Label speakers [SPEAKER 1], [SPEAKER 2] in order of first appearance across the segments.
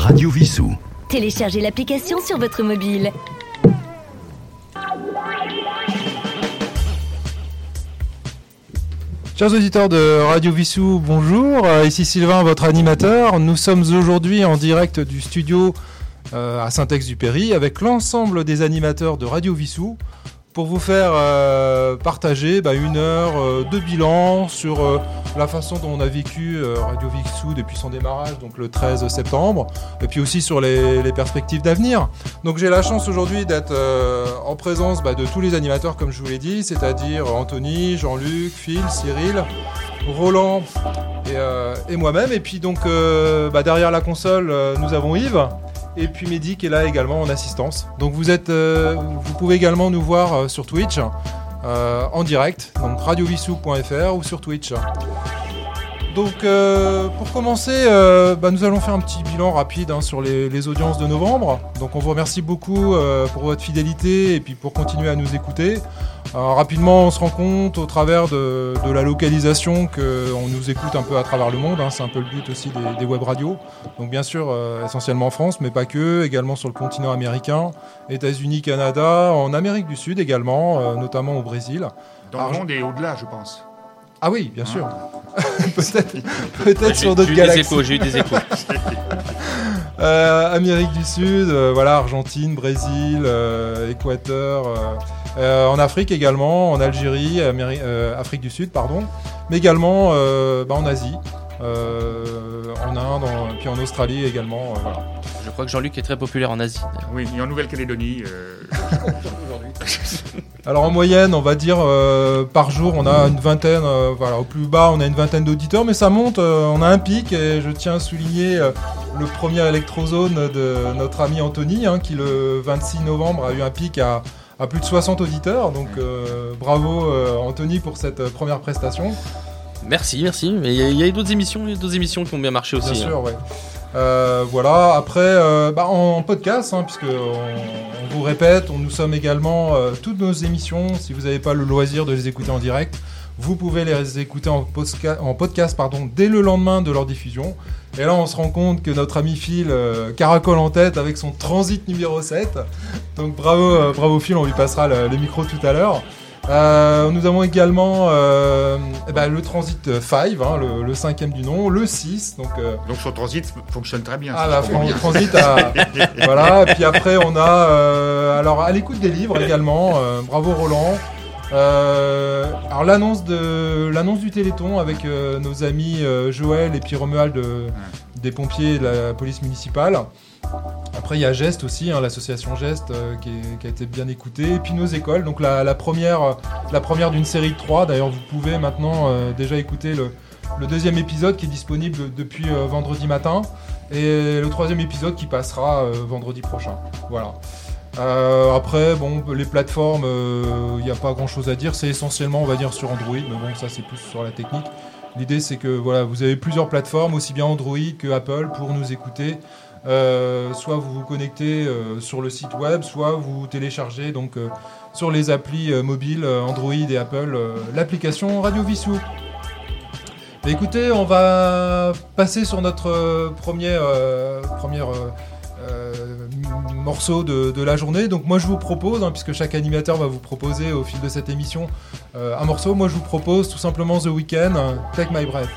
[SPEAKER 1] Radio Vissou.
[SPEAKER 2] Téléchargez l'application sur votre mobile.
[SPEAKER 3] Chers auditeurs de Radio Vissou, bonjour. Euh, Ici Sylvain, votre animateur. Nous sommes aujourd'hui en direct du studio euh, à Saint-Ex-du-Péry avec l'ensemble des animateurs de Radio Vissou pour vous faire euh, partager bah, une heure euh, de bilan sur euh, la façon dont on a vécu Radio Vissou depuis son démarrage, donc le 13 septembre, et puis aussi sur les, perspectives d'avenir. Donc j'ai la chance aujourd'hui d'être en présence bah, de tous les animateurs, comme je vous l'ai dit, c'est-à-dire Anthony, Jean-Luc, Phil, Cyril, Roland et, moi-même. Et puis donc bah, derrière la console, nous avons Yves. Et puis Mehdi qui est là également en assistance. Donc vous êtes, euh, vous pouvez également nous voir euh, sur Twitch euh, en direct, donc radiovissou.fr ou sur Twitch. Donc euh, pour commencer, euh, bah, nous allons faire un petit bilan rapide hein, sur les, les audiences de novembre. Donc on vous remercie beaucoup euh, pour votre fidélité et puis pour continuer à nous écouter. Alors, rapidement, on se rend compte au travers de, de la localisation qu'on nous écoute un peu à travers le monde. hein. C'est un peu le but aussi des, des web radios. Donc bien sûr, essentiellement en France, mais pas que, également sur le continent américain, États-Unis, Canada, en Amérique du Sud également, notamment au Brésil.
[SPEAKER 4] Dans le monde et au-delà, je pense.
[SPEAKER 3] Ah oui, bien sûr.
[SPEAKER 4] Hein
[SPEAKER 3] peut-être peut-être sur
[SPEAKER 5] j'ai
[SPEAKER 3] d'autres
[SPEAKER 5] eu des
[SPEAKER 3] galaxies.
[SPEAKER 5] échos, j'ai eu des échos.
[SPEAKER 3] Euh, Amérique du Sud, euh, voilà, Argentine, Brésil, euh, Équateur, euh, euh, en Afrique également, en Algérie, Améri- euh, Afrique du Sud, pardon, mais également euh, bah, en Asie, en Inde, en- puis en Australie également. euh, voilà.
[SPEAKER 5] Je crois que Jean-Luc est très populaire en Asie.
[SPEAKER 4] Oui, et en Nouvelle-Calédonie. euh,
[SPEAKER 3] Alors en moyenne, on va dire euh, par jour, on a une vingtaine, euh, voilà, au plus bas, on a une vingtaine d'auditeurs, mais ça monte, euh, on a un pic, et je tiens à souligner euh, le premier électrozone de notre ami Anthony, hein, qui le 26 novembre a eu un pic à, à plus de 60 auditeurs, donc euh, bravo euh, Anthony pour cette euh, première prestation.
[SPEAKER 5] Merci, merci. Mais il y a- a eu d'autres émissions, d'autres émissions qui ont bien marché aussi.
[SPEAKER 3] Bien
[SPEAKER 5] hein.
[SPEAKER 3] sûr, ouais. Euh, voilà, après, euh, bah, en podcast, hein, puisque on, on vous répète, on, nous sommes également euh, toutes nos émissions. Si vous n'avez pas le loisir de les écouter en direct, vous pouvez les écouter en, podcast pardon, dès le lendemain de leur diffusion. Et là, on se rend compte que notre ami Phil euh, caracole en tête avec son transit numéro 7. Donc bravo, bravo Phil, on lui passera le, le micro tout à l'heure. Euh, nous avons également euh, eh ben, le Transit 5, hein, le, le cinquième du nom, le 6, donc euh,
[SPEAKER 4] Donc son transit fonctionne très bien.
[SPEAKER 3] ah, la Fran-
[SPEAKER 4] bien.
[SPEAKER 3] Transit à... voilà, et puis après on a... euh, alors à l'écoute des livres également, euh, bravo Roland. Euh, alors l'annonce de l'annonce du Téléthon avec euh, nos amis euh, Joël et puis Romuald de- des pompiers et de la police municipale. Après il y a Geste aussi, hein, l'association Geste euh, qui, a été bien écoutée. Et puis nos écoles, donc la, première, la première d'une série de trois. D'ailleurs vous pouvez maintenant euh, déjà écouter le, deuxième épisode qui est disponible depuis euh, vendredi matin et le troisième épisode qui passera euh, vendredi prochain. Voilà. Euh, après, bon, les plateformes, il n'y a pas grand chose à dire. C'est essentiellement, on va dire, sur Android, mais bon, ça c'est plus sur la technique. L'idée, c'est que voilà, vous avez plusieurs plateformes, aussi bien Android que Apple, pour nous écouter. Euh, soit vous vous connectez euh, sur le site web, soit vous téléchargez donc euh, sur les applis mobiles Android et Apple l'application Radio Vissou. Mais écoutez, on va passer sur notre premier, morceau de, la journée. Donc moi je vous propose, hein, puisque chaque animateur va vous proposer au fil de cette émission un morceau, moi je vous propose tout simplement The Weeknd, Take My Breath.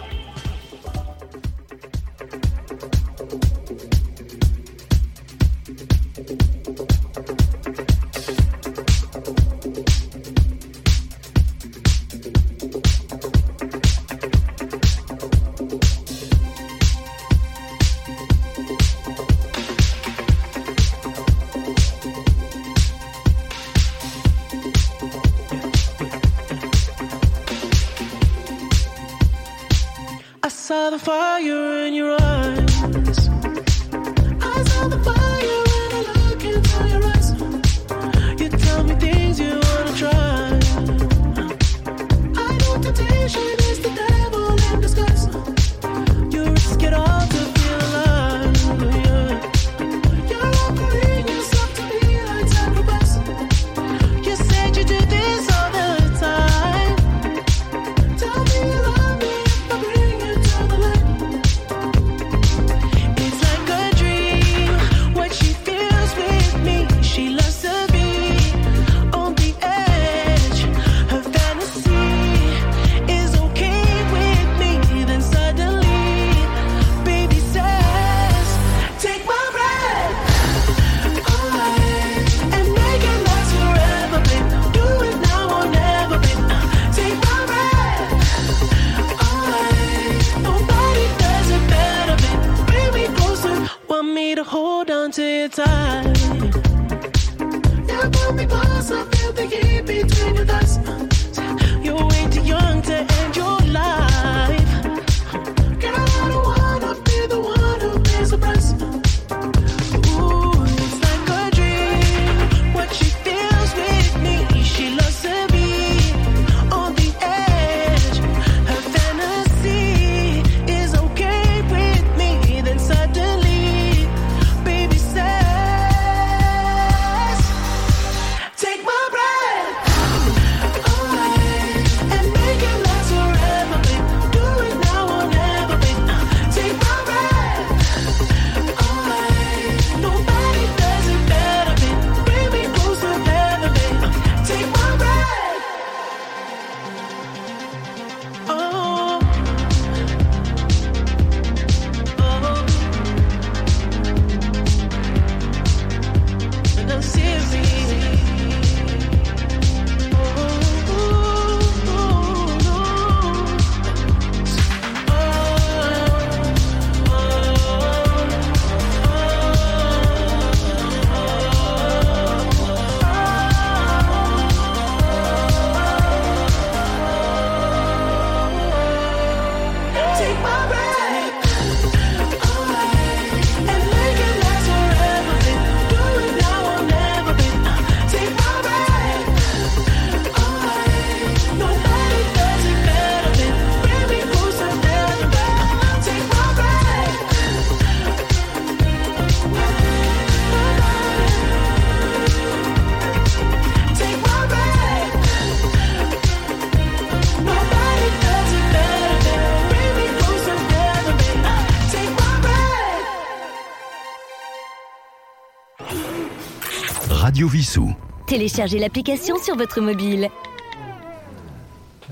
[SPEAKER 2] Téléchargez l'application sur votre mobile.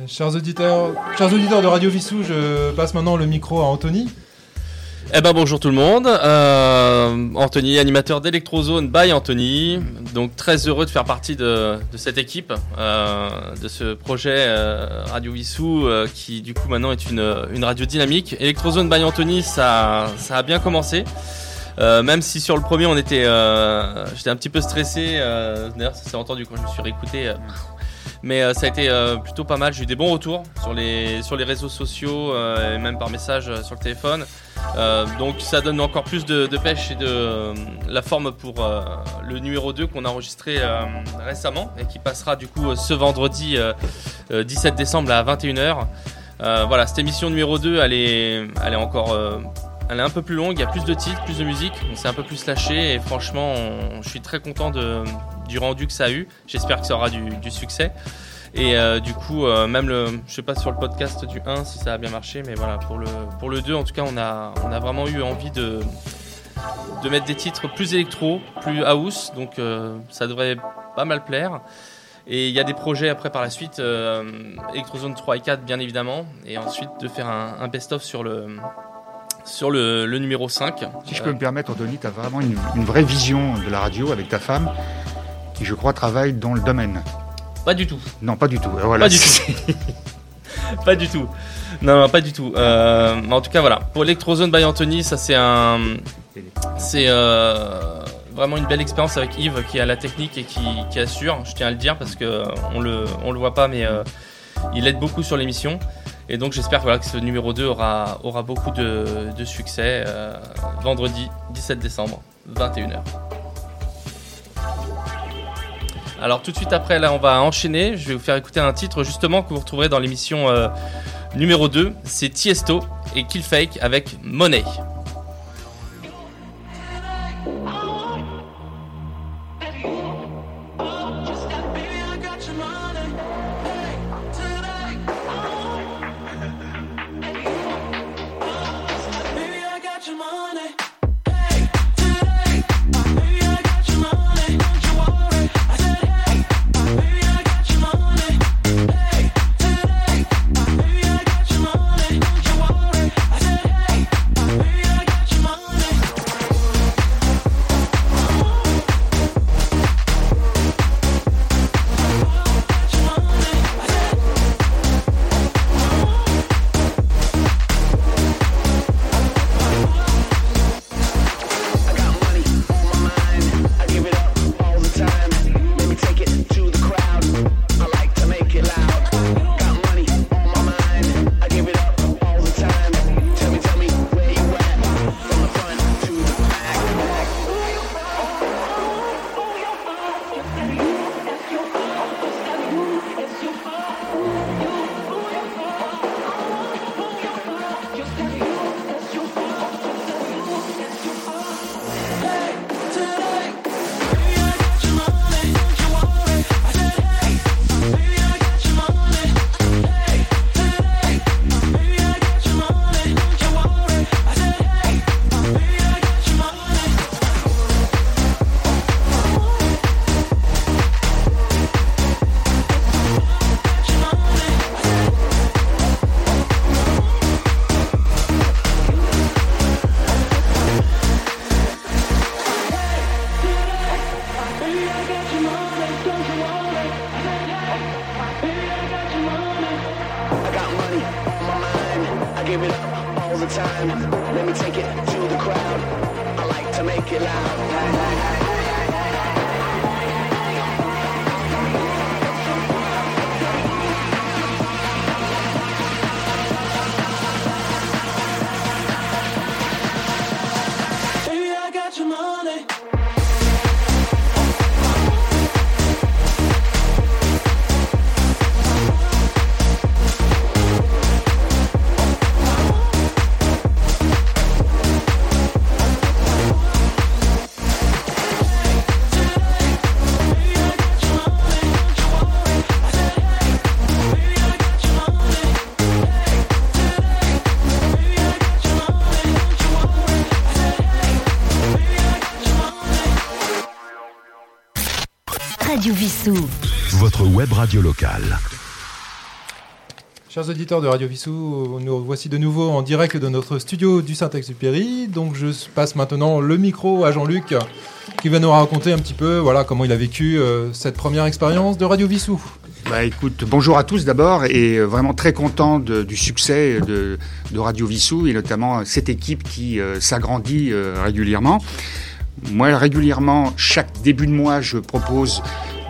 [SPEAKER 3] Chers auditeurs, chers auditeurs de Radio Vissou, je passe maintenant le micro à Anthony.
[SPEAKER 5] Eh ben bonjour tout le monde, euh, Anthony, animateur d'Electrozone by Anthony, donc très heureux de faire partie de, de cette équipe, euh, de ce projet euh, Radio Vissou euh, qui du coup maintenant est une, une radio dynamique. Electrozone by Anthony, ça, ça a bien commencé. Euh, même si sur le premier on était, euh, j'étais un petit peu stressé. euh, D'ailleurs, ça s'est entendu quand je me suis réécouté. mais ça a été plutôt pas mal. J'ai eu des bons retours sur les sur les réseaux sociaux et même par message sur le téléphone. Donc ça donne encore plus de, de pêche et de la forme pour le numéro 2 qu'on a enregistré récemment et qui passera du coup ce vendredi euh, euh, 17 décembre à 21h. Euh, voilà, cette émission numéro 2, elle est, elle est encore elle est un peu plus longue, il y a plus de titres, plus de musique, donc c'est un peu plus lâché et franchement, je suis très content du rendu que ça a eu. J'espère que ça aura du, succès. Et euh, du coup, euh, même le, je sais pas sur le podcast du 1 si ça a bien marché, mais voilà, pour le, pour le 2, en tout cas, on a, on a vraiment eu envie de, de mettre des titres plus électro, plus house, donc euh, ça devrait pas mal plaire. Et il y a des projets après par la suite, Electrozone 3 et 4 bien évidemment, et ensuite de faire un, un best-of sur le, sur le, le numéro 5.
[SPEAKER 4] Si je peux me permettre, Anthony, tu as vraiment une, une vraie vision de la radio avec ta femme, qui je crois travaille dans le domaine.
[SPEAKER 5] Pas du tout.
[SPEAKER 4] Non, pas du tout. Euh, Voilà.
[SPEAKER 5] Pas du tout. pas du tout. Non, non, pas du tout. Euh, en tout cas, voilà. Pour Electrozone by Anthony, ça c'est un, c'est euh, vraiment une belle expérience avec Yves qui a la technique et qui, qui assure. Je tiens à le dire parce que on le, on le voit pas, mais euh, il aide beaucoup sur l'émission. Et donc j'espère voilà, que ce numéro 2 aura, beaucoup de, succès euh, vendredi 17 décembre, 21h. Alors tout de suite après, là, on va enchaîner. Je vais vous faire écouter un titre justement que vous retrouverez dans l'émission euh, numéro 2. C'est Tiesto et Killfake avec money.
[SPEAKER 2] Vissou.
[SPEAKER 1] Votre web radio locale.
[SPEAKER 3] Chers auditeurs de Radio Vissou, nous voici de nouveau en direct de notre studio du Saint-Exupéry. Donc je passe maintenant le micro à Jean-Luc qui va nous raconter un petit peu voilà, comment il a vécu euh, cette première expérience de Radio Vissou.
[SPEAKER 4] Bah écoute, bonjour à tous d'abord et euh, vraiment très content de- du succès de, de Radio Vissou et notamment cette équipe qui euh, s'agrandit euh, régulièrement. Moi, régulièrement, chaque début de mois, je propose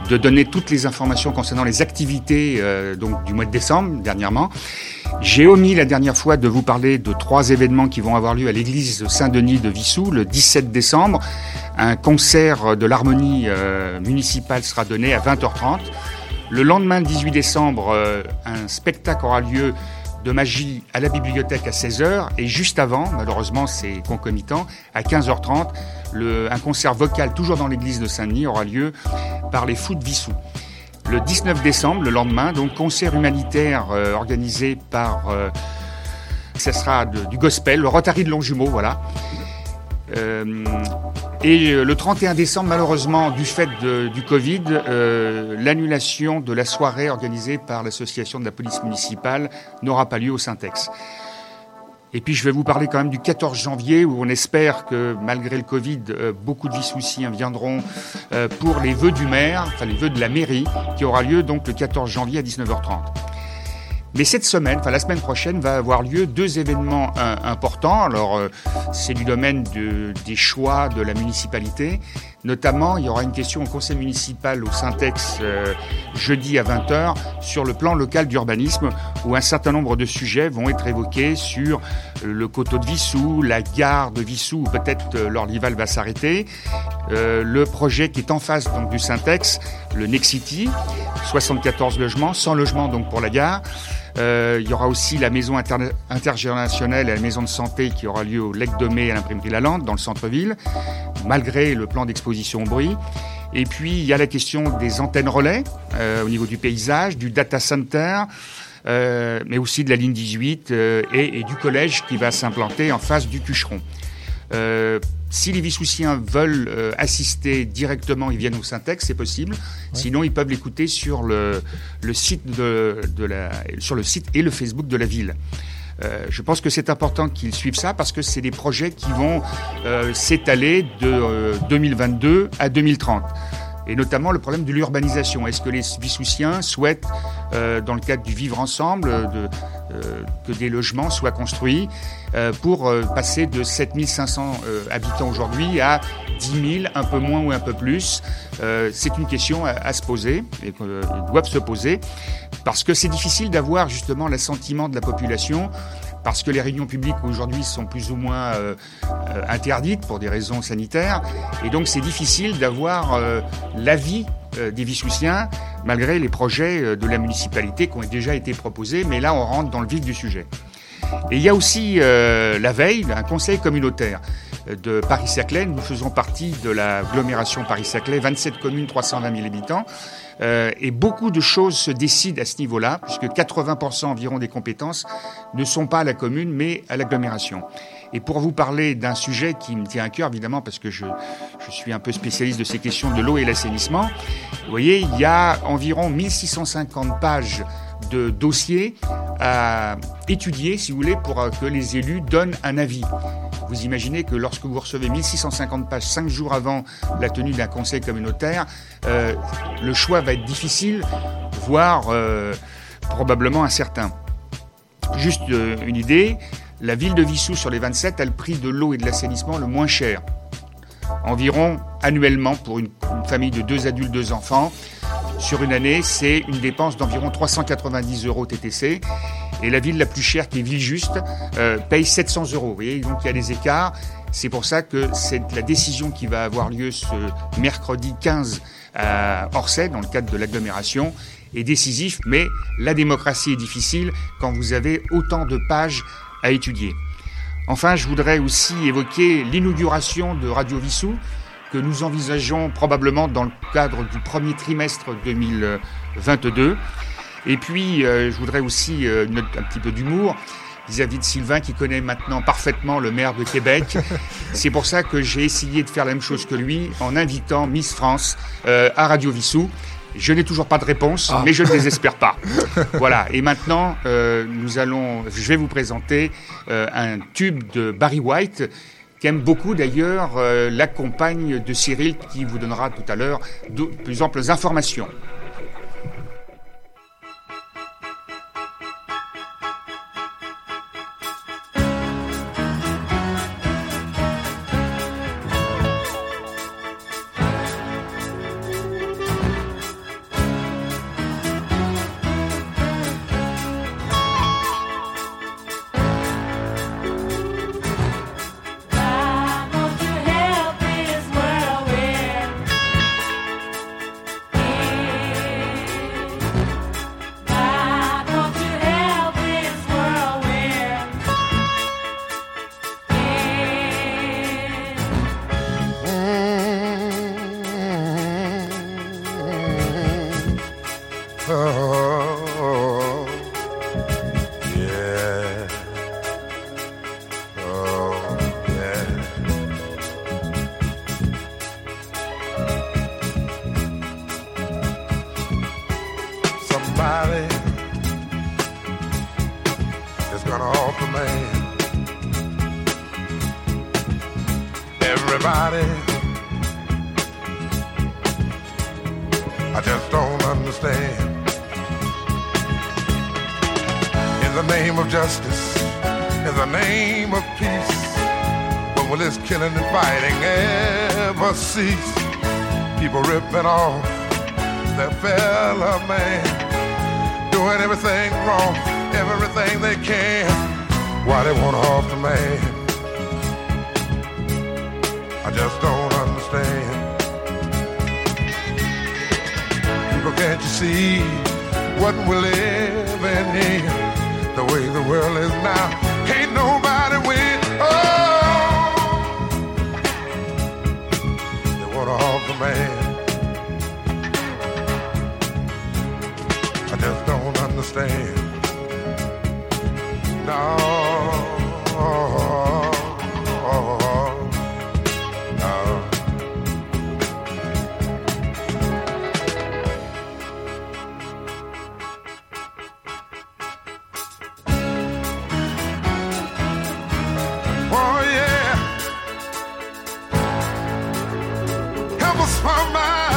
[SPEAKER 4] de donner toutes les informations concernant les activités euh, donc du mois de décembre dernièrement. J'ai omis la dernière fois de vous parler de trois événements qui vont avoir lieu à l'église Saint-Denis de Vissou le 17 décembre. Un concert de l'harmonie euh, municipale sera donné à 20h30. Le lendemain, le 18 décembre, euh, un spectacle aura lieu de magie à la bibliothèque à 16h et juste avant, malheureusement c'est concomitant, à 15h30, le, un concert vocal toujours dans l'église de Saint-Denis aura lieu par les Fous de Vissou. Le 19 décembre, le lendemain, donc concert humanitaire euh, organisé par, euh, ce sera du gospel, le Rotary de Longjumeau, voilà. Euh, et euh, le 31 décembre, malheureusement, du fait de- du Covid, euh, l'annulation de la soirée organisée par l'association de la police municipale n'aura pas lieu au Syntex. Et puis je vais vous parler quand même du 14 janvier où on espère que malgré le Covid, beaucoup de Vissoussiens viendront pour les vœux du maire, enfin les vœux de la mairie, qui aura lieu donc le 14 janvier à 19h30. Mais cette semaine, enfin la semaine prochaine, va avoir lieu deux événements euh, importants. Alors, euh, c'est du domaine de- des choix de la municipalité. Notamment, il y aura une question au conseil municipal au Syntex euh, jeudi à 20h sur le plan local d'urbanisme où un certain nombre de sujets vont être évoqués sur le coteau de Vissou, la gare de Vissou, où peut-être euh, l'Orlival va s'arrêter, euh, le projet qui est en face donc, du Syntex, le Nexity, 74 logements, 100 logements donc pour la gare. Euh, il y aura aussi la maison intergénérationnelle et la maison de santé qui aura lieu au Lec de Mai à l'imprimerie Lalande, dans le centre-ville, malgré le plan d'exposition au bruit. Et puis, il y a la question des antennes relais euh, au niveau du paysage, du data center, euh, mais aussi de la ligne 18 euh, et, et du collège qui va s'implanter en face du Cucheron. Euh, si les Vissoussiens veulent euh, assister directement, ils viennent au Syntex, c'est possible. Sinon, ils peuvent l'écouter sur le, le site de, de la, sur le site et le Facebook de la ville. Euh, je pense que c'est important qu'ils suivent ça parce que c'est des projets qui vont euh, s'étaler de euh, 2022 à 2030 et notamment le problème de l'urbanisation. Est-ce que les Vissoussiens souhaitent, euh, dans le cadre du vivre ensemble, euh, euh, que des logements soient construits pour passer de 7500 euh, habitants aujourd'hui à 10 000, un peu moins ou un peu plus? C'est une question à, à se poser et qu'ils doivent se poser parce que c'est difficile d'avoir justement l'assentiment de la population parce que les réunions publiques aujourd'hui sont plus ou moins euh, euh, interdites pour des raisons sanitaires. Et donc c'est difficile d'avoir euh, l'avis euh, des Vissoussiens malgré les projets euh, de la municipalité qui ont déjà été proposés. Mais là, on rentre dans le vif du sujet. Et il y a aussi euh, la veille un conseil communautaire de Paris-Saclay. Nous faisons partie de l'agglomération Paris-Saclay, 27 communes, 320 000 habitants. Euh, et beaucoup de choses se décident à ce niveau-là, puisque 80% environ des compétences ne sont pas à la commune, mais à l'agglomération. Et pour vous parler d'un sujet qui me tient à cœur, évidemment, parce que je, je suis un peu spécialiste de ces questions de l'eau et l'assainissement, vous voyez, il y a environ 1650 pages de dossiers à étudier, si vous voulez, pour euh, que les élus donnent un avis. Vous imaginez que lorsque vous recevez 1650 pages cinq jours avant la tenue d'un conseil communautaire, euh, le choix va être difficile, voire euh, probablement incertain. Juste une idée, la ville de Vissou sur les 27 a le prix de l'eau et de l'assainissement le moins cher. environ annuellement pour une, une famille de deux adultes, deux enfants. Sur une année, c'est une dépense d'environ 390 euros TTC. Et la ville la plus chère, qui est Villejuste, euh, paye 700 euros. Vous voyez, donc il y a des écarts. C'est pour ça que c'est la décision qui va avoir lieu ce mercredi 15 à Orsay, dans le cadre de l'agglomération, est décisif. Mais la démocratie est difficile quand vous avez autant de pages à étudier. Enfin, je voudrais aussi évoquer l'inauguration de Radio Vissou, que nous envisageons probablement dans le cadre du premier trimestre 2022. Et puis, euh, je voudrais aussi euh, une note- un petit peu d'humour vis-à-vis de Sylvain qui connaît maintenant parfaitement le maire de Québec. C'est pour ça que j'ai essayé de faire la même chose que lui en invitant Miss France euh, à Radio Vissou. Je n'ai toujours pas de réponse,
[SPEAKER 3] Ah.
[SPEAKER 4] mais je ne désespère pas. voilà. Et maintenant, euh, nous allons, je vais vous présenter euh, un tube de Barry White qu'aime beaucoup d'ailleurs euh, la compagne de Cyril qui vous donnera tout à l'heure de plus amples informations.
[SPEAKER 6] Oh, yeah. Oh, yeah. Somebody is gonna offer man. Everybody, I just don't understand. The name of justice, in the name of peace, when will this killing and fighting ever cease? People ripping off their fellow man, doing everything wrong, everything they can. Why they want off the man? I just don't understand. People, can't you see what we're living in? The way the world is now, can't nobody win. Oh, they want to off the man. I just don't understand. No. troubles for my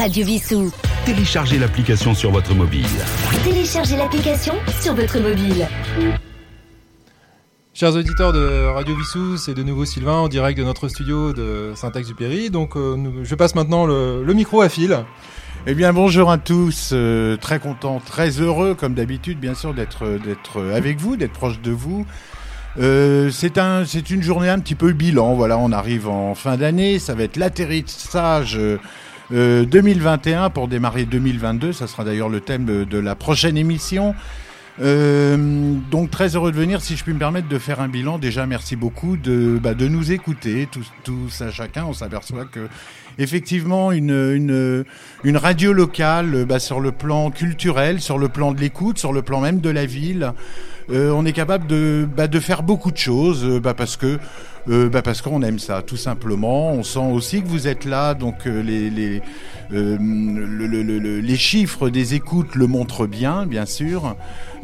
[SPEAKER 2] Radio Vissou.
[SPEAKER 1] Téléchargez l'application sur votre mobile.
[SPEAKER 2] Téléchargez l'application sur votre mobile.
[SPEAKER 3] Chers auditeurs de Radio Vissou, c'est de nouveau Sylvain en direct de notre studio de Saint-Exupéry. Donc euh, nous- je passe maintenant le, le micro à Phil.
[SPEAKER 7] Eh bien, bonjour à tous. euh, très content, très heureux, comme d'habitude, bien sûr, d'être d'être avec vous, d'être proche de vous. Euh, c'est un, c'est une journée un petit peu bilan. Voilà, on arrive en fin d'année. Ça va être l'atterrissage euh, euh, 2021 pour démarrer 2022. Ça sera d'ailleurs le thème de, de la prochaine émission. Euh, donc très heureux de venir. Si je puis me permettre de faire un bilan, déjà merci beaucoup de, bah, de nous écouter tous, tous à chacun. On s'aperçoit que effectivement une, une, une radio locale euh, bah, sur le plan culturel, sur le plan de l'écoute, sur le plan même de la ville, euh, on est capable de, bah, de faire beaucoup de choses euh, bah, parce que euh, bah, parce qu'on aime ça, tout simplement. On sent aussi que vous êtes là, donc euh, les, les, euh, le- le- le- le- les chiffres des écoutes le montrent bien, bien sûr.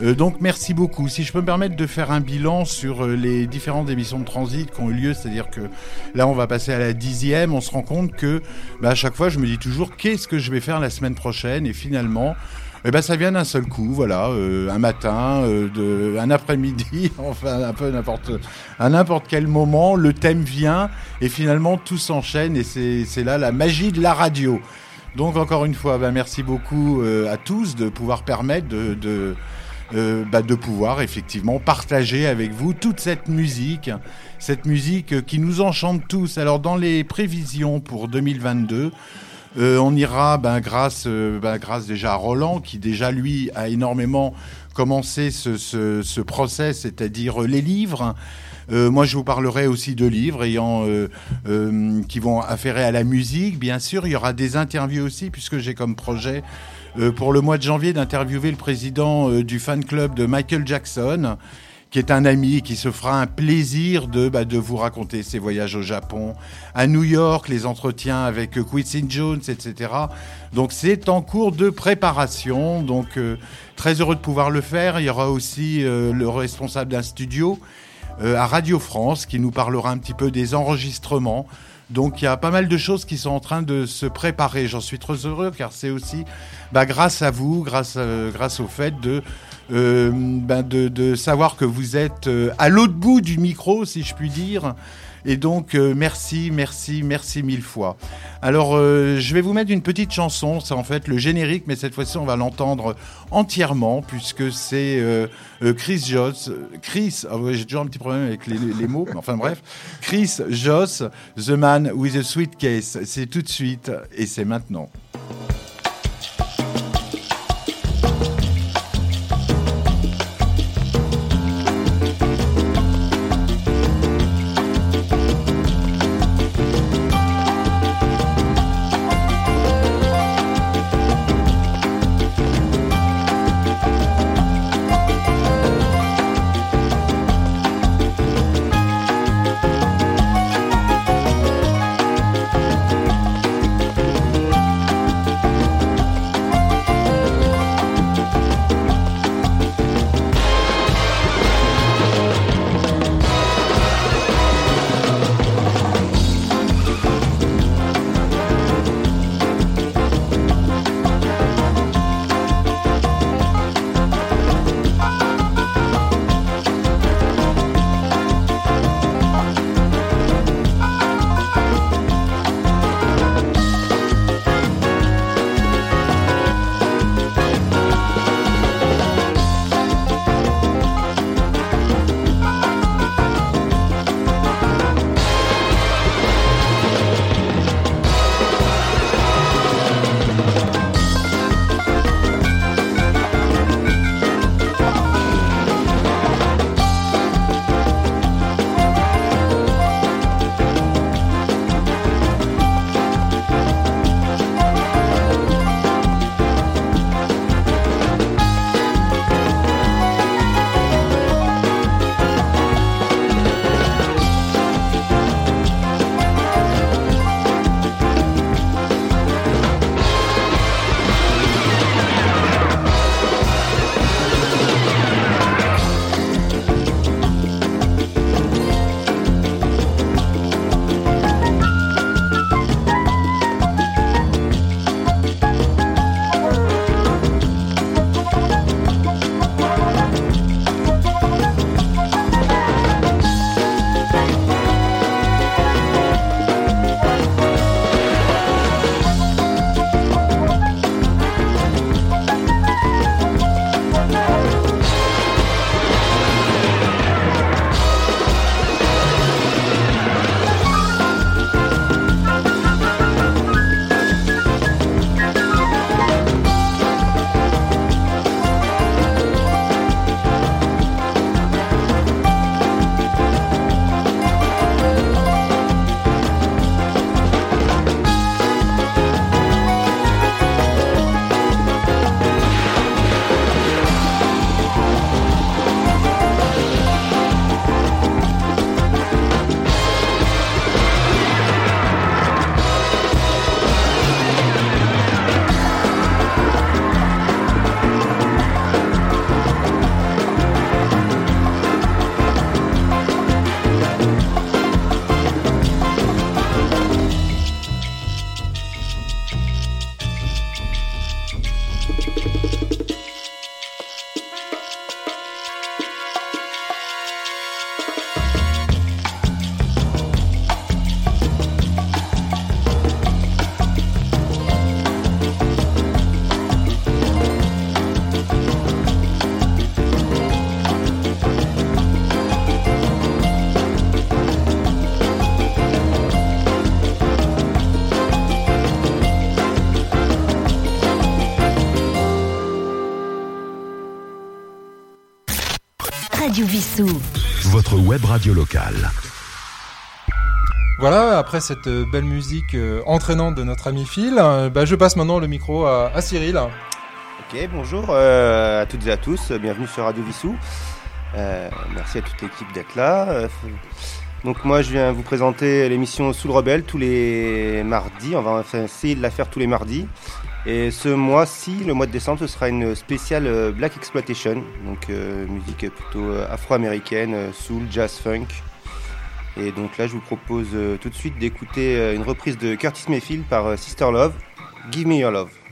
[SPEAKER 7] Euh, donc merci beaucoup. Si je peux me permettre de faire un bilan sur euh, les différentes émissions de transit qui ont eu lieu, c'est-à-dire que là on va passer à la dixième, on se rend compte que bah, à chaque fois je me dis toujours qu'est-ce que je vais faire la semaine prochaine? Et finalement eh ben ça vient d'un seul coup, voilà, euh, un matin, euh, de, un après-midi, enfin un peu n'importe, à n'importe quel moment, le thème vient et finalement tout s'enchaîne et c'est là la magie de la radio. Donc encore une fois, bah, merci beaucoup euh, à tous de pouvoir permettre de, de, euh, bah, de pouvoir effectivement partager avec vous toute cette musique, cette musique qui nous enchante tous. Alors dans les prévisions pour 2022, euh, on ira ben, grâce, euh, ben, grâce déjà à Roland qui déjà lui a énormément commencé ce, ce, ce process, c'est-à-dire euh, les livres. Euh, moi, je vous parlerai aussi de livres ayant euh, euh, qui vont afférer à la musique. Bien sûr, il y aura des interviews aussi, puisque j'ai comme projet euh, pour le mois de janvier d'interviewer le président du fan club de Michael Jackson, qui est un ami qui se fera un plaisir de, bah, de vous raconter ses voyages au Japon, à New York, les entretiens avec euh, Quincy Jones, etc. Donc c'est en cours de préparation. Donc euh, très heureux de pouvoir le faire. Il y aura aussi euh, le responsable d'un studio euh, à Radio France qui nous parlera un petit peu des enregistrements. Donc il y a pas mal de choses qui sont en train de se préparer. J'en suis très heureux car c'est aussi bah, grâce à vous, grâce, euh, grâce au fait de, euh, ben, de, de savoir que vous êtes euh, à l'autre bout du micro, si je puis dire. Et donc euh, merci, merci, merci mille fois. Alors euh, je vais vous mettre une petite chanson, c'est en fait le générique, mais cette fois-ci on va l'entendre entièrement puisque c'est euh, Chris Joss, Chris, ah j'ai toujours un petit problème avec les, mots, mais enfin bref, Chris Joss, The Man with a Suitcase, c'est tout de suite et c'est maintenant.
[SPEAKER 1] Votre web radio locale.
[SPEAKER 3] Voilà, après cette belle musique euh, entraînante de notre ami Phil, euh, bah, je passe maintenant le micro à, Cyril.
[SPEAKER 8] Ok, bonjour euh, à toutes et à tous, bienvenue sur Radio Vissou. merci à toute l'équipe d'être là. Donc moi je viens vous présenter l'émission Sous le Rebelle tous les mardis, on va essayer de la faire tous les mardis. Et ce mois-ci, le mois de décembre, ce sera une spéciale euh, Black Exploitation, donc euh, musique plutôt euh, afro-américaine, soul, jazz, funk. Et donc là, je vous propose tout de suite d'écouter une reprise de Curtis Mayfield par Sister Love, Give Me Your Love.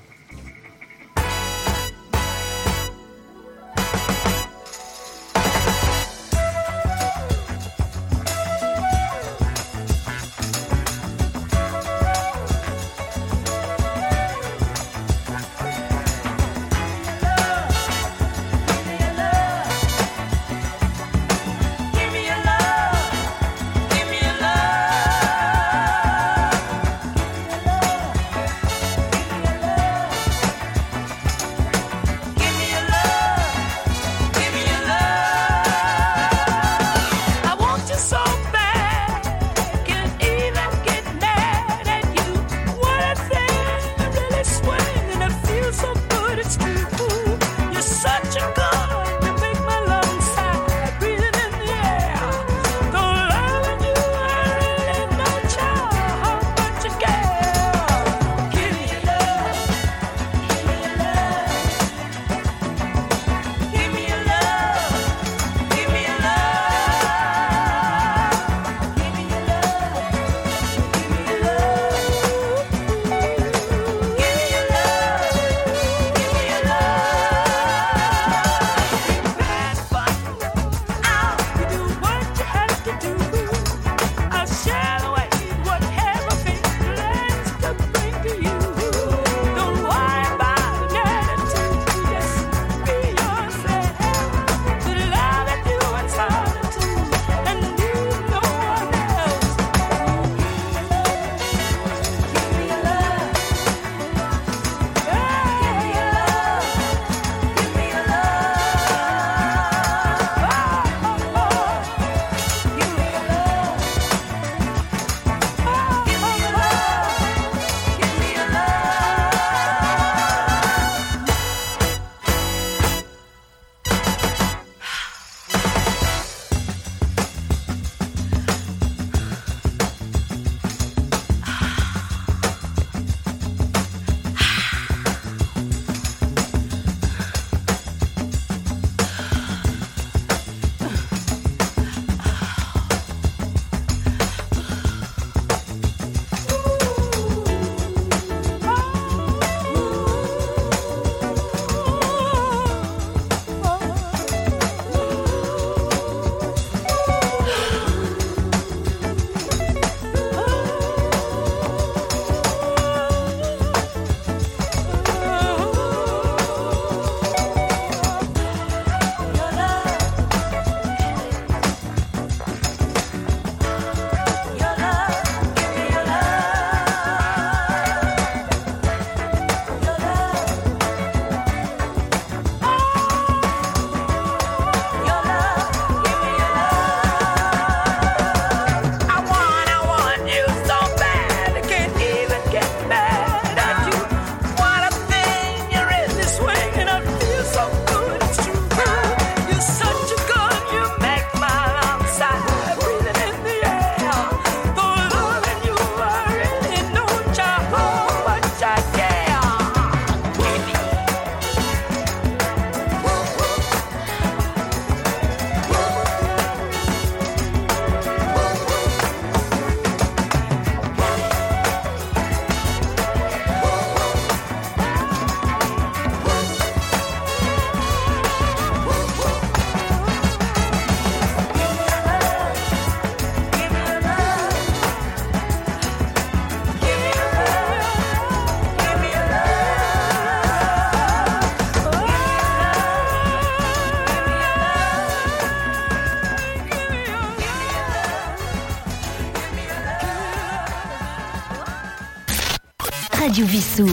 [SPEAKER 2] Radio Vissou.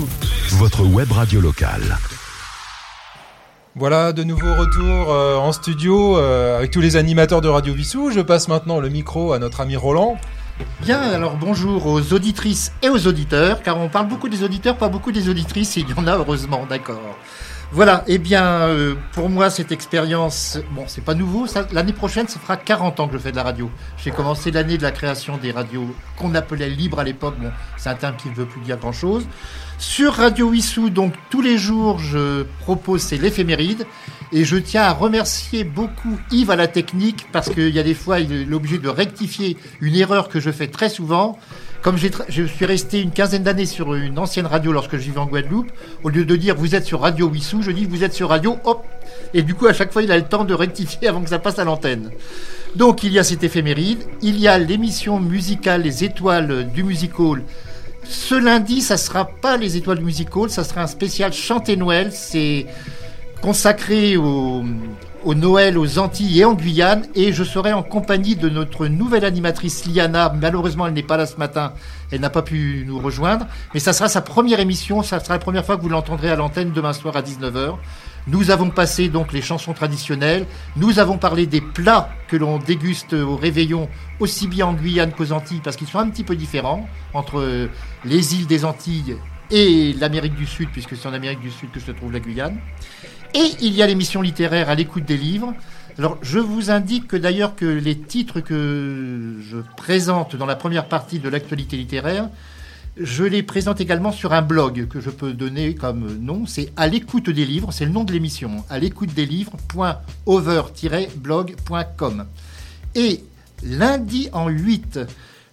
[SPEAKER 1] Votre web radio locale.
[SPEAKER 3] Voilà, de nouveau retour euh, en studio euh, avec tous les animateurs de Radio Vissou. Je passe maintenant le micro à notre ami Roland.
[SPEAKER 9] Bien, alors bonjour aux auditrices et aux auditeurs, car on parle beaucoup des auditeurs, pas beaucoup des auditrices, il y en a heureusement, d'accord. Voilà, eh bien, euh, pour moi, cette expérience, bon, c'est pas nouveau, l'année prochaine, ça fera 40 ans que je fais de la radio. J'ai commencé l'année de la création des radios qu'on appelait libres à l'époque, bon, c'est un terme qui ne veut plus dire grand-chose. Sur Radio Wissou, donc tous les jours, je propose, c'est l'éphéméride. Et je tiens à remercier beaucoup Yves à la technique parce qu'il y a des fois, il est obligé de rectifier une erreur que je fais très souvent. Comme je suis resté une quinzaine d'années sur une ancienne radio lorsque je vivais en Guadeloupe, au lieu de dire vous êtes sur Radio Wissou, je dis vous êtes sur Radio, hop Et du coup, à chaque fois, il a le temps de rectifier avant que ça passe à l'antenne. Donc, il y a cette éphéméride, il y a l'émission musicale Les Étoiles du Music Hall ce lundi, ça sera pas les étoiles du music hall, ça sera un spécial chanté Noël. C'est consacré au, au Noël aux Antilles et en Guyane. Et je serai en compagnie de notre nouvelle animatrice Liana. Malheureusement, elle n'est pas là ce matin. Elle n'a pas pu nous rejoindre. Mais ça sera sa première émission. Ça sera la première fois que vous l'entendrez à l'antenne demain soir à 19h. Nous avons passé donc les chansons traditionnelles. Nous avons parlé des plats que l'on déguste au réveillon, aussi bien en Guyane qu'aux Antilles, parce qu'ils sont un petit peu différents entre les îles des Antilles et l'Amérique du Sud, puisque c'est en Amérique du Sud que se trouve la Guyane. Et il y a l'émission littéraire à l'écoute des livres. Alors, je vous indique que d'ailleurs que les titres que je présente dans la première partie de l'actualité littéraire, je les présente également sur un blog que je peux donner comme nom. C'est à l'écoute des livres, c'est le nom de l'émission. À l'écoute des livres.over-blog.com. Et lundi en 8,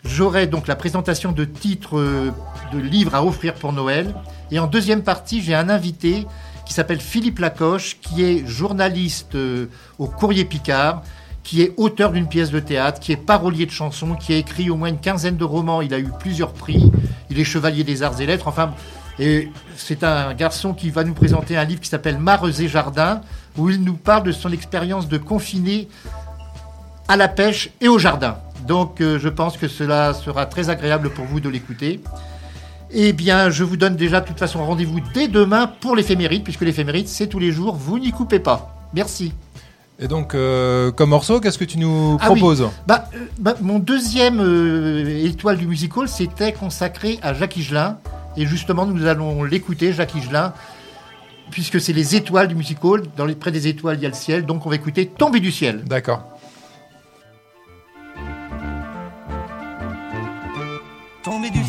[SPEAKER 9] j'aurai donc la présentation de titres euh, de livres à offrir pour Noël. Et en deuxième partie, j'ai un invité qui s'appelle Philippe Lacoche, qui est journaliste euh, au Courrier Picard, qui est auteur d'une pièce de théâtre, qui est parolier de chansons, qui a écrit au moins une quinzaine de romans. Il a eu plusieurs prix. Il est chevalier des arts et lettres. Enfin, et c'est un garçon qui va nous présenter un livre qui s'appelle Mares et Jardins, où il nous parle de son expérience de confiné à la pêche et au jardin. Donc euh, je pense que cela sera très agréable pour vous de l'écouter. Eh bien, je vous donne déjà de toute façon rendez-vous dès demain pour l'éphéméride, puisque l'éphéméride, c'est tous les jours, vous n'y coupez pas. Merci.
[SPEAKER 3] Et donc, euh, comme morceau, qu'est-ce que tu nous
[SPEAKER 9] Ah oui.
[SPEAKER 3] proposes
[SPEAKER 9] Bah, euh, bah, mon deuxième euh, étoile du musical, c'était consacré à Jacques Higelin. Et justement, nous allons l'écouter, Jacques Higelin, puisque c'est les étoiles du musical. Dans les, près des étoiles, il y a le ciel. Donc, on va écouter Tomber du ciel.
[SPEAKER 3] D'accord.
[SPEAKER 10] Tomber du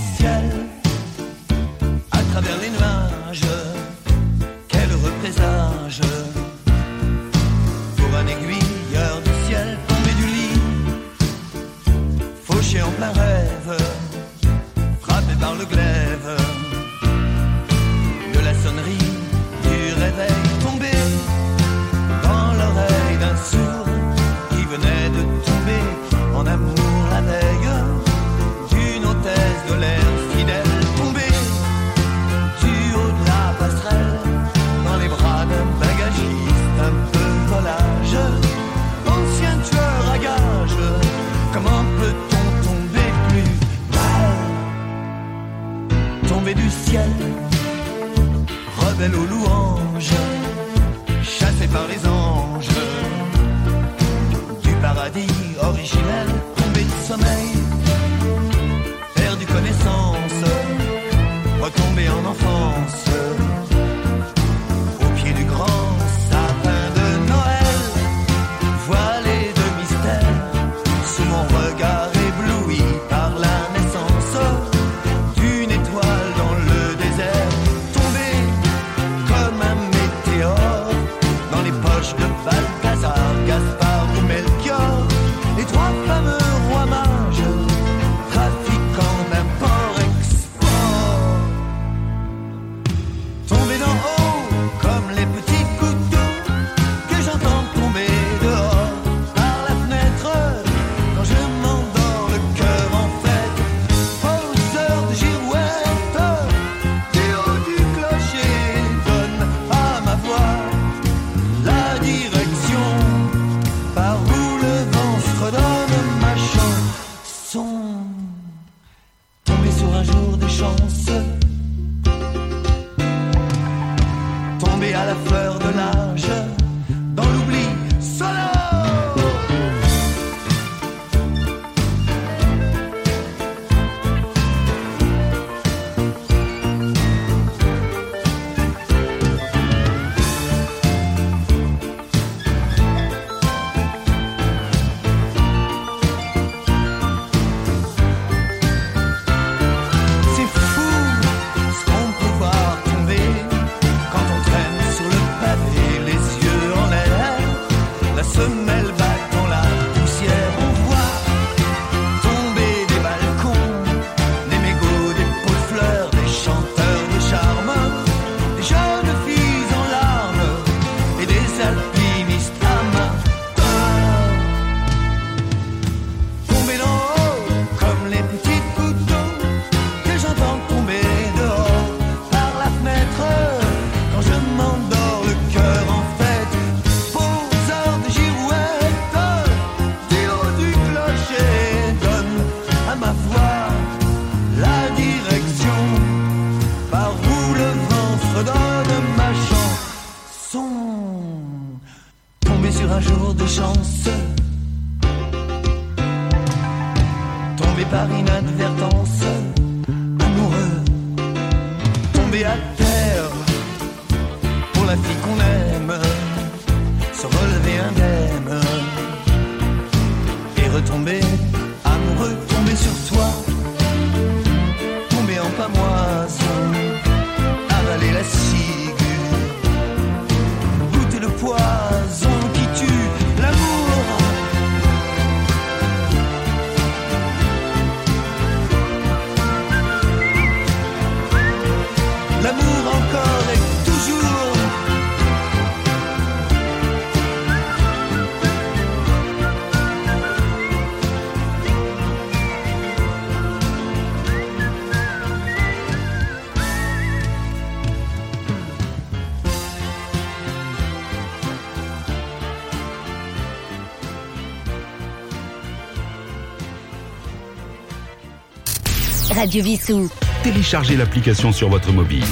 [SPEAKER 2] Radio Vissou.
[SPEAKER 1] Téléchargez l'application sur votre mobile.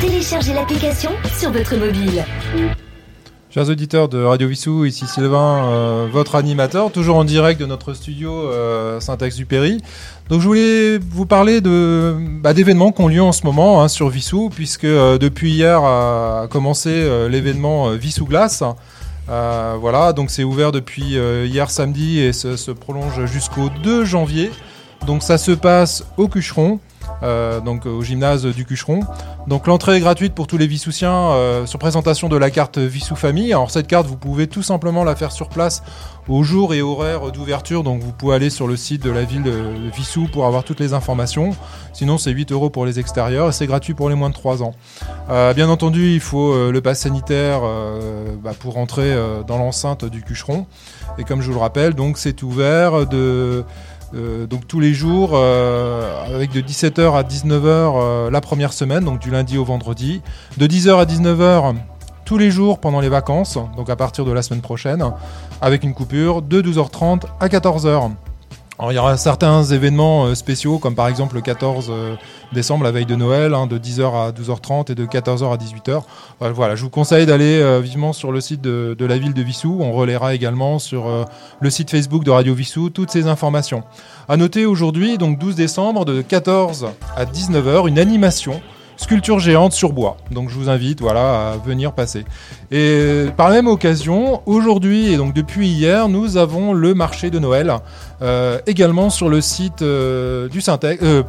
[SPEAKER 2] Téléchargez l'application sur votre mobile.
[SPEAKER 3] Chers auditeurs de Radio Vissou, ici Sylvain, euh, votre animateur, toujours en direct de notre studio euh, Syntaxe-du-Péry. Donc je voulais vous parler de bah, d'événements qui ont lieu en ce moment hein, sur Vissou, puisque euh, depuis hier a, a commencé euh, l'événement euh, Vissou Glace. Euh, voilà, donc c'est ouvert depuis euh, hier samedi et se, se prolonge jusqu'au 2 janvier. Donc ça se passe au Cucheron, euh, donc au gymnase du Cucheron. Donc l'entrée est gratuite pour tous les Vissoussiens euh, sur présentation de la carte Vissou Famille. Alors cette carte, vous pouvez tout simplement la faire sur place au jour et horaire d'ouverture. Donc vous pouvez aller sur le site de la ville de Vissou pour avoir toutes les informations. Sinon c'est 8 euros pour les extérieurs et c'est gratuit pour les moins de 3 ans. Euh, bien entendu, il faut euh, le pass sanitaire euh, bah, pour entrer euh, dans l'enceinte du Cucheron. Et comme je vous le rappelle, donc c'est ouvert de euh, donc tous les jours euh, avec de 17h à 19h euh, la première semaine, donc du lundi au vendredi, de 10h à 19h tous les jours pendant les vacances, donc à partir de la semaine prochaine, avec une coupure de 12h30 à 14h. Alors il y aura certains événements euh, spéciaux, comme par exemple le 14 euh, décembre, la veille de Noël, hein, de 10h à 12h30 et de 14h à 18h. Voilà, je vous conseille d'aller euh, vivement sur le site de, la ville de Vissou. On relaiera également sur le site Facebook de Radio Vissou toutes ces informations. À noter aujourd'hui, donc 12 décembre, de 14 à 19h, une animation sculpture géante sur bois. Donc je vous invite voilà, à venir passer. Et par la même occasion, aujourd'hui et donc depuis hier, nous avons le marché de Noël euh, également sur le site euh, du Syntex, euh,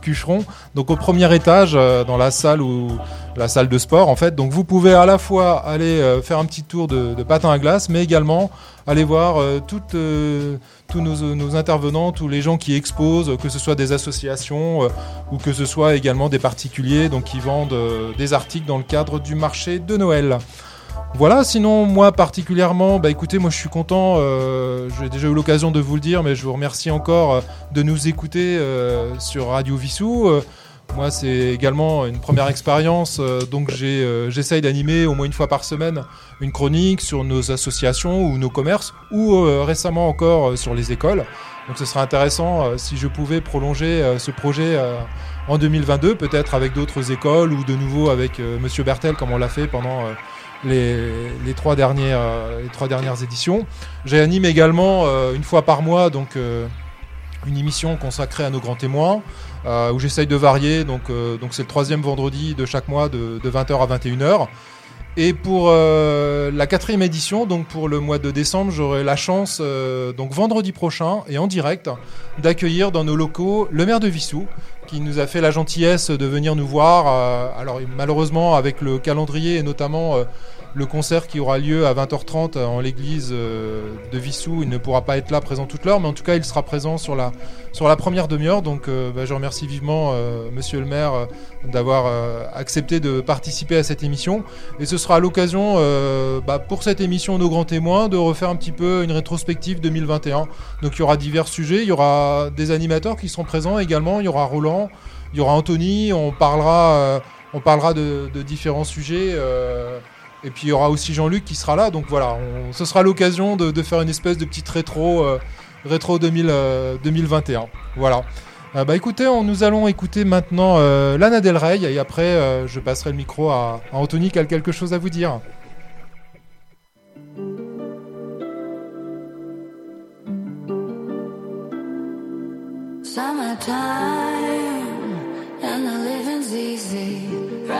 [SPEAKER 3] Cucheron, donc au premier étage dans la salle où la salle de sport en fait. Donc vous pouvez à la fois aller faire un petit tour de, de patin à glace, mais également aller voir euh, euh, tous nos, intervenants, tous les gens qui exposent, que ce soit des associations euh, ou que ce soit également des particuliers donc qui vendent des articles dans le cadre du marché de Noël. Voilà, sinon moi particulièrement, bah écoutez, moi je suis content, j'ai déjà eu l'occasion de vous le dire, mais je vous remercie encore de nous écouter sur Radio Vissou. Moi c'est également une première expérience, euh, donc euh, j'essaye d'animer au moins une fois par semaine une chronique sur nos associations ou nos commerces, ou euh, récemment encore sur les écoles. Donc ce serait intéressant si je pouvais prolonger ce projet en 2022, peut-être avec d'autres écoles ou de nouveau avec Monsieur Bertel comme on l'a fait pendant les, trois dernières, les trois dernières éditions. J'anime également une fois par mois donc une émission consacrée à nos grands témoins euh, où j'essaye de varier. Donc euh, donc c'est le troisième vendredi de chaque mois de, de 20h à 21h. Et pour euh, la quatrième édition, donc pour le mois de décembre, j'aurai la chance, donc vendredi prochain et en direct, d'accueillir dans nos locaux le maire de Vissou, qui nous a fait la gentillesse de venir nous voir. alors malheureusement avec le calendrier et notamment le concert qui aura lieu à 20h30 en l'église euh, de Vissou, il ne pourra pas être là présent toute l'heure, mais en tout cas il sera présent sur la, sur la première demi-heure. Donc euh, bah, je remercie vivement euh, Monsieur le maire euh, d'avoir euh, accepté de participer à cette émission. Et ce sera l'occasion euh, bah, pour cette émission Nos Grands Témoins de refaire un petit peu une rétrospective 2021. Donc il y aura divers sujets, il y aura des animateurs qui seront présents également, il y aura Roland, il y aura Anthony, on parlera, euh, on parlera de différents sujets. Et puis il y aura aussi Jean-Luc qui sera là. Donc voilà, ce sera l'occasion de, faire une espèce de petite rétro, euh, 2021. Euh, voilà. Euh, bah écoutez, nous allons écouter maintenant Lana Del Rey et après je passerai le micro à, Anthony qui a quelque chose à vous dire.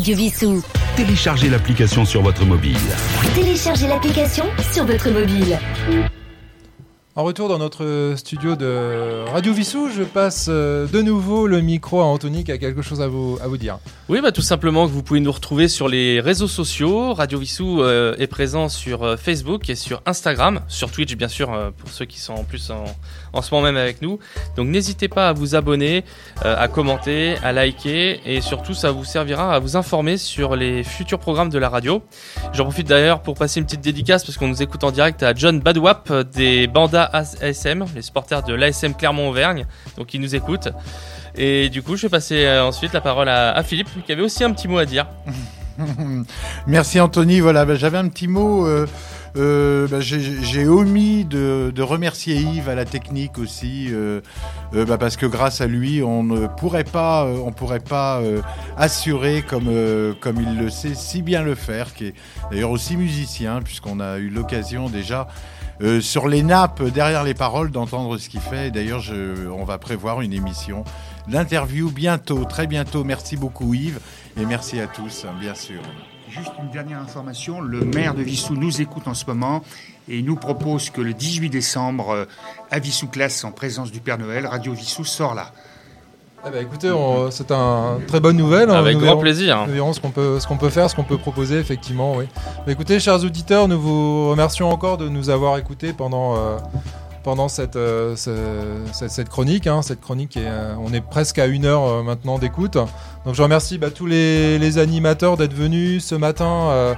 [SPEAKER 2] Radio Vissou.
[SPEAKER 1] Téléchargez l'application sur votre mobile.
[SPEAKER 2] Téléchargez l'application sur votre mobile.
[SPEAKER 3] En retour dans notre studio de Radio Vissou, je passe euh, de nouveau le micro à Anthony qui a quelque chose à vous, à vous dire.
[SPEAKER 5] Oui, bah, tout simplement que vous pouvez nous retrouver sur les réseaux sociaux. Radio Vissou euh, est présent sur euh, Facebook et sur Instagram, sur Twitch bien sûr, euh, pour ceux qui sont en plus en, en ce moment même avec nous. Donc n'hésitez pas à vous abonner, à commenter, à liker et surtout ça vous servira à vous informer sur les futurs programmes de la radio. J'en profite d'ailleurs pour passer une petite dédicace parce qu'on nous écoute en direct à John Badwap des Bandas ASM, les supporters de l'ASM Clermont-Auvergne, donc ils nous écoutent. Et du coup, je vais passer euh, ensuite la parole à, Philippe qui avait aussi un petit mot à dire.
[SPEAKER 7] Merci Anthony. Voilà, bah, j'avais un petit mot. euh, euh, bah, j'ai- omis de, remercier Yves à la technique aussi, bah, parce que grâce à lui, on ne pourrait pas, on pourrait pas assurer comme comme il le sait si bien le faire, qui est d'ailleurs aussi musicien, puisqu'on a eu l'occasion déjà. sur les nappes derrière les paroles d'entendre ce qu'il fait. D'ailleurs, on va prévoir une émission d'interview bientôt, très bientôt. Merci beaucoup Yves et merci à tous, bien sûr.
[SPEAKER 4] Juste une dernière information, le maire de Vissou nous écoute en ce moment et il nous propose que le 18 décembre, euh, à Vissou Classe, en présence du Père Noël, Radio Vissou sort là.
[SPEAKER 3] Eh ben, écoutez, on- c'est un très bonne nouvelle. hein.
[SPEAKER 5] Avec
[SPEAKER 3] Nous
[SPEAKER 5] grand
[SPEAKER 3] verrons-
[SPEAKER 5] plaisir.
[SPEAKER 3] Nous verrons ce qu'on peut, ce qu'on peut faire, ce qu'on peut proposer, effectivement. Oui. Mais écoutez, chers auditeurs, nous vous remercions encore de nous avoir écoutés pendant, euh, pendant cette, euh, ce- cette, cette chronique. hein. cette chronique, est, euh, on est presque à une heure euh, maintenant d'écoute. Donc je remercie bah, tous les, les animateurs d'être venus ce matin. euh,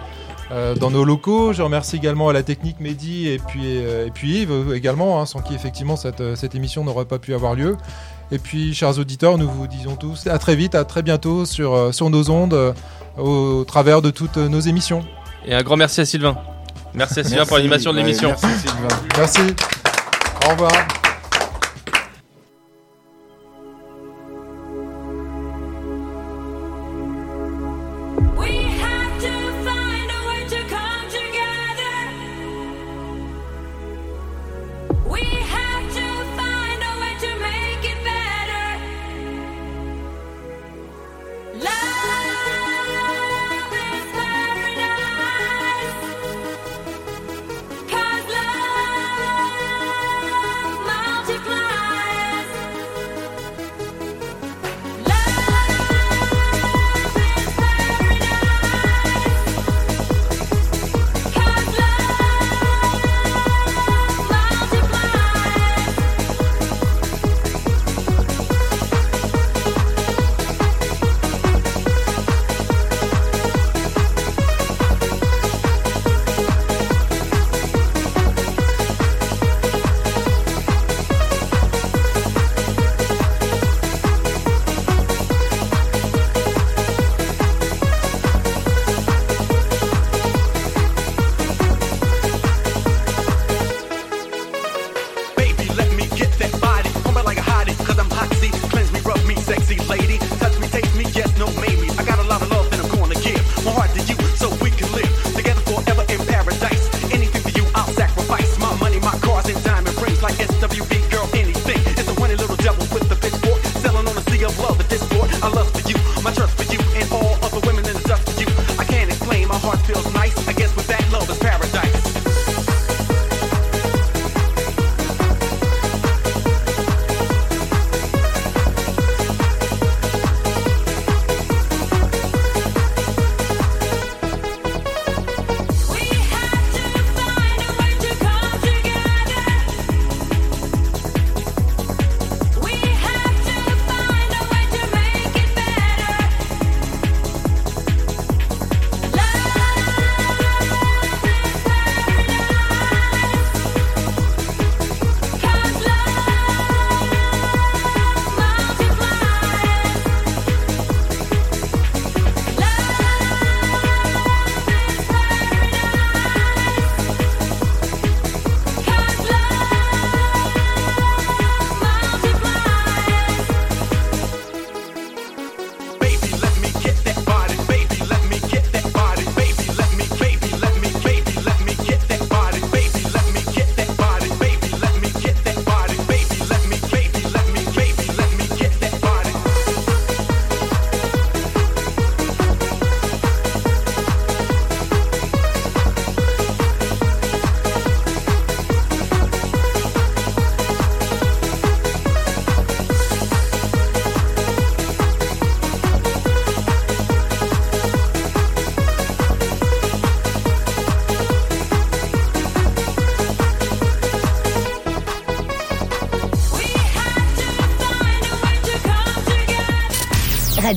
[SPEAKER 11] euh, dans nos locaux. Je remercie également à la technique Mehdi et puis, euh, et puis Yves également, hein, sans qui effectivement cette, cette émission n'aurait pas pu avoir lieu. Et puis, chers auditeurs, nous vous disons tous à très vite, à très bientôt sur, sur nos ondes, euh, au travers de toutes nos émissions.
[SPEAKER 5] Et un grand merci à Sylvain. Merci à Sylvain pour l'animation de
[SPEAKER 7] Ouais,
[SPEAKER 5] l'émission.
[SPEAKER 7] Merci Sylvain.
[SPEAKER 11] Merci. Au revoir.